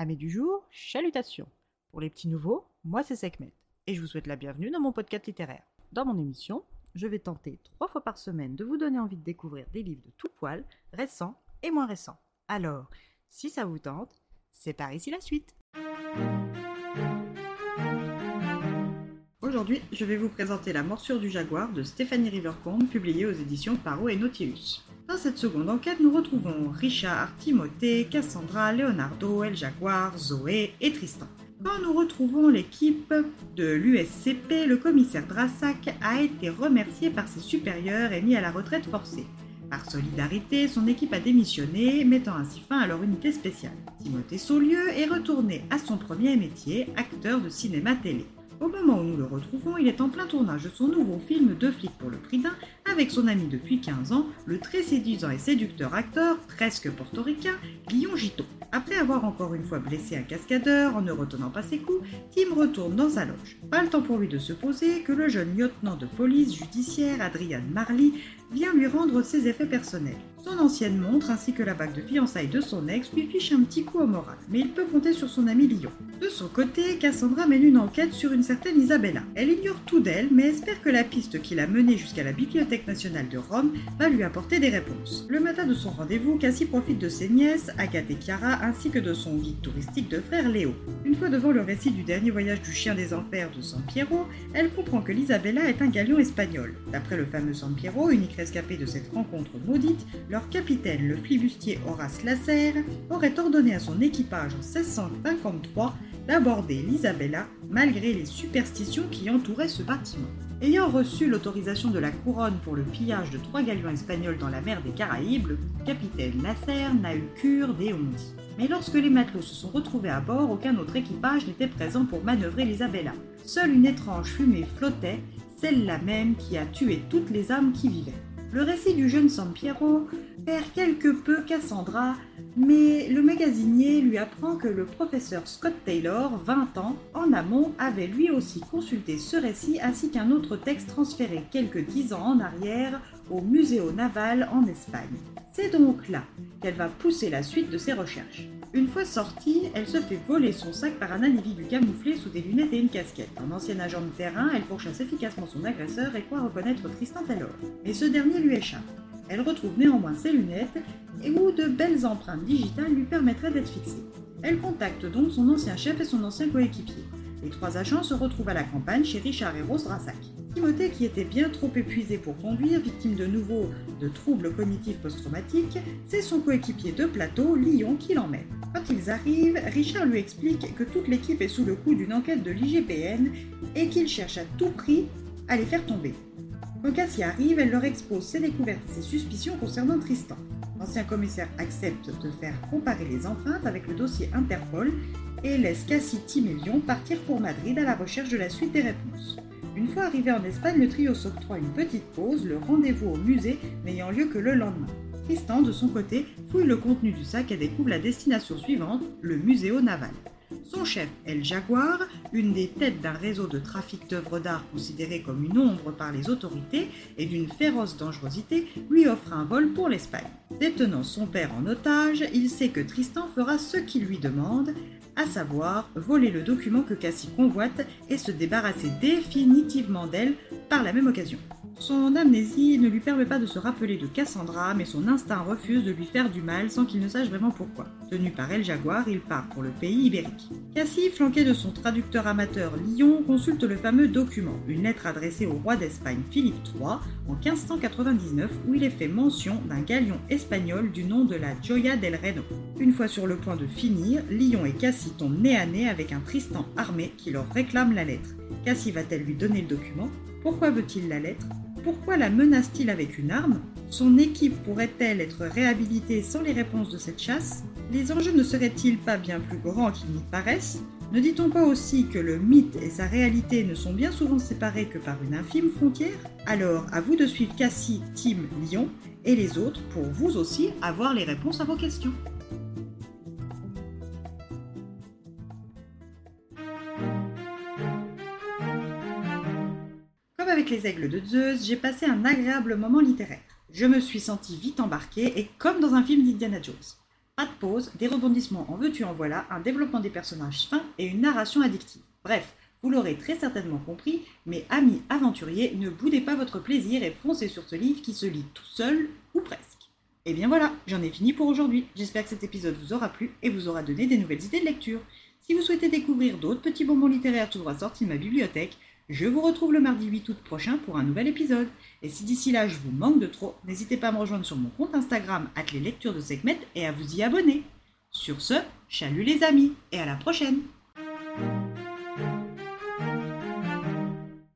Amis du jour, chalutations. Pour les petits nouveaux, moi c'est Sekhmet et je vous souhaite la bienvenue dans mon podcast littéraire. Dans mon émission, je vais tenter trois fois par semaine de vous donner envie de découvrir des livres de tout poil, récents et moins récents. Alors, si ça vous tente, c'est par ici la suite. Aujourd'hui, je vais vous présenter La morsure du jaguar de Stéphanie Rivercombe, publiée aux éditions Paro et Nautilus. Dans cette seconde enquête, nous retrouvons Richard, Timothée, Cassandra, Leonardo, El Jaguar, Zoé et Tristan. Quand nous retrouvons l'équipe de l'USCP, le commissaire Drassac a été remercié par ses supérieurs et mis à la retraite forcée. Par solidarité, son équipe a démissionné, mettant ainsi fin à leur unité spéciale. Timothée Saulieu est retourné à son premier métier, acteur de cinéma-télé. Au moment où nous le retrouvons, il est en plein tournage de son nouveau film Deux flics pour le prix d'un avec son ami depuis 15 ans, le très séduisant et séducteur acteur, presque portoricain, Guillaume Gito. Après avoir encore une fois blessé un cascadeur en ne retenant pas ses coups, Tim retourne dans sa loge. Pas le temps pour lui de se poser que le jeune lieutenant de police judiciaire Adrian Marley vient lui rendre ses effets personnels. Son ancienne montre ainsi que la bague de fiançailles de son ex lui fichent un petit coup au moral, mais il peut compter sur son ami Lyon. De son côté, Cassandra mène une enquête sur une certaine Isabella. Elle ignore tout d'elle, mais espère que la piste qui l'a menée jusqu'à la Bibliothèque nationale de Rome va lui apporter des réponses. Le matin de son rendez-vous, Cassie profite de ses nièces, Agathe et Chiara, ainsi que de son guide touristique de frère Léo. Une fois devant le récit du dernier voyage du chien des enfers de San Piero, elle comprend que l'Isabella est un galion espagnol. D'après le fameux San Piero, unique rescapé de cette rencontre maudite, leur capitaine, le flibustier Horace Lasserre, aurait ordonné à son équipage en 1653 d'aborder l'Isabella malgré les superstitions qui entouraient ce bâtiment. Ayant reçu l'autorisation de la couronne pour le pillage de trois galions espagnols dans la mer des Caraïbes, le capitaine Lasserre n'a eu cure des hontes. Mais lorsque les matelots se sont retrouvés à bord, aucun autre équipage n'était présent pour manœuvrer l'Isabella. Seule une étrange fumée flottait, celle-là même qui a tué toutes les âmes qui vivaient. Le récit du jeune San Piero perd quelque peu Cassandra, mais le magasinier lui apprend que le professeur Scott Taylor, 20 ans, en amont, avait lui aussi consulté ce récit ainsi qu'un autre texte transféré quelques dix ans en arrière au Museo Naval en Espagne. C'est donc là qu'elle va pousser la suite de ses recherches. Une fois sortie, elle se fait voler son sac par un individu camouflé sous des lunettes et une casquette. En ancien agent de terrain, elle pourchasse efficacement son agresseur et croit reconnaître Tristan Taylor. Mais ce dernier lui échappe. Elle retrouve néanmoins ses lunettes et où de belles empreintes digitales lui permettraient d'être fixée. Elle contacte donc son ancien chef et son ancien coéquipier. Les trois agents se retrouvent à la campagne chez Richard et Rose Drassac. Timothée, qui était bien trop épuisé pour conduire, victime de nouveau de troubles cognitifs post-traumatiques, c'est son coéquipier de plateau, Lyon, qui l'emmène. Quand ils arrivent, Richard lui explique que toute l'équipe est sous le coup d'une enquête de l'IGPN et qu'il cherche à tout prix à les faire tomber. Quand Cassie arrive, elle leur expose ses découvertes et ses suspicions concernant Tristan. L'ancien commissaire accepte de faire comparer les empreintes avec le dossier Interpol et laisse Cassie, Tim et Lyon partir pour Madrid à la recherche de la suite des réponses. Une fois arrivé en Espagne, le trio s'octroie une petite pause, le rendez-vous au musée n'ayant lieu que le lendemain. Tristan, de son côté, fouille le contenu du sac et découvre la destination suivante, le Muséo Naval. Son chef, El Jaguar, une des têtes d'un réseau de trafic d'œuvres d'art considéré comme une ombre par les autorités et d'une féroce dangerosité, lui offre un vol pour l'Espagne. Détenant son père en otage, il sait que Tristan fera ce qu'il lui demande, à savoir voler le document que Cassie convoite et se débarrasser définitivement d'elle par la même occasion. Son amnésie ne lui permet pas de se rappeler de Cassandra, mais son instinct refuse de lui faire du mal sans qu'il ne sache vraiment pourquoi. Tenu par El Jaguar, il part pour le pays ibérique. Cassie, flanqué de son traducteur amateur Lyon, consulte le fameux document, une lettre adressée au roi d'Espagne Philippe III en 1599, où il est fait mention d'un galion espagnol du nom de la Joya del Reno. Une fois sur le point de finir, Lyon et Cassie tombent nez à nez avec un Tristan armé qui leur réclame la lettre. Cassie va-t-elle lui donner le document? Pourquoi veut-il la lettre? Pourquoi la menace-t-il avec une arme? Son équipe pourrait-elle être réhabilitée sans les réponses de cette chasse? Les enjeux ne seraient-ils pas bien plus grands qu'ils n'y paraissent Ne dit-on pas aussi que le mythe et sa réalité ne sont bien souvent séparés que par une infime frontière? Alors, à vous de suivre Cassie, Tim, Lyon et les autres pour vous aussi avoir les réponses à vos questions. Avec les aigles de Zeus, j'ai passé un agréable moment littéraire. Je me suis senti vite embarqué et comme dans un film d'Indiana Jones. Pas de pause, des rebondissements en veux-tu en voilà, un développement des personnages fin et une narration addictive. Bref, vous l'aurez très certainement compris, mais amis aventuriers, ne boudez pas votre plaisir et foncez sur ce livre qui se lit tout seul ou presque. Et bien voilà, j'en ai fini pour aujourd'hui. J'espère que cet épisode vous aura plu et vous aura donné des nouvelles idées de lecture. Si vous souhaitez découvrir d'autres petits bonbons littéraires tout droit sortis de ma bibliothèque, je vous retrouve le mardi 8 août prochain pour un nouvel épisode. Et si d'ici là je vous manque de trop, n'hésitez pas à me rejoindre sur mon compte Instagram, les lectures de Sekhmet, et à vous y abonner. Sur ce, chalut les amis, et à la prochaine!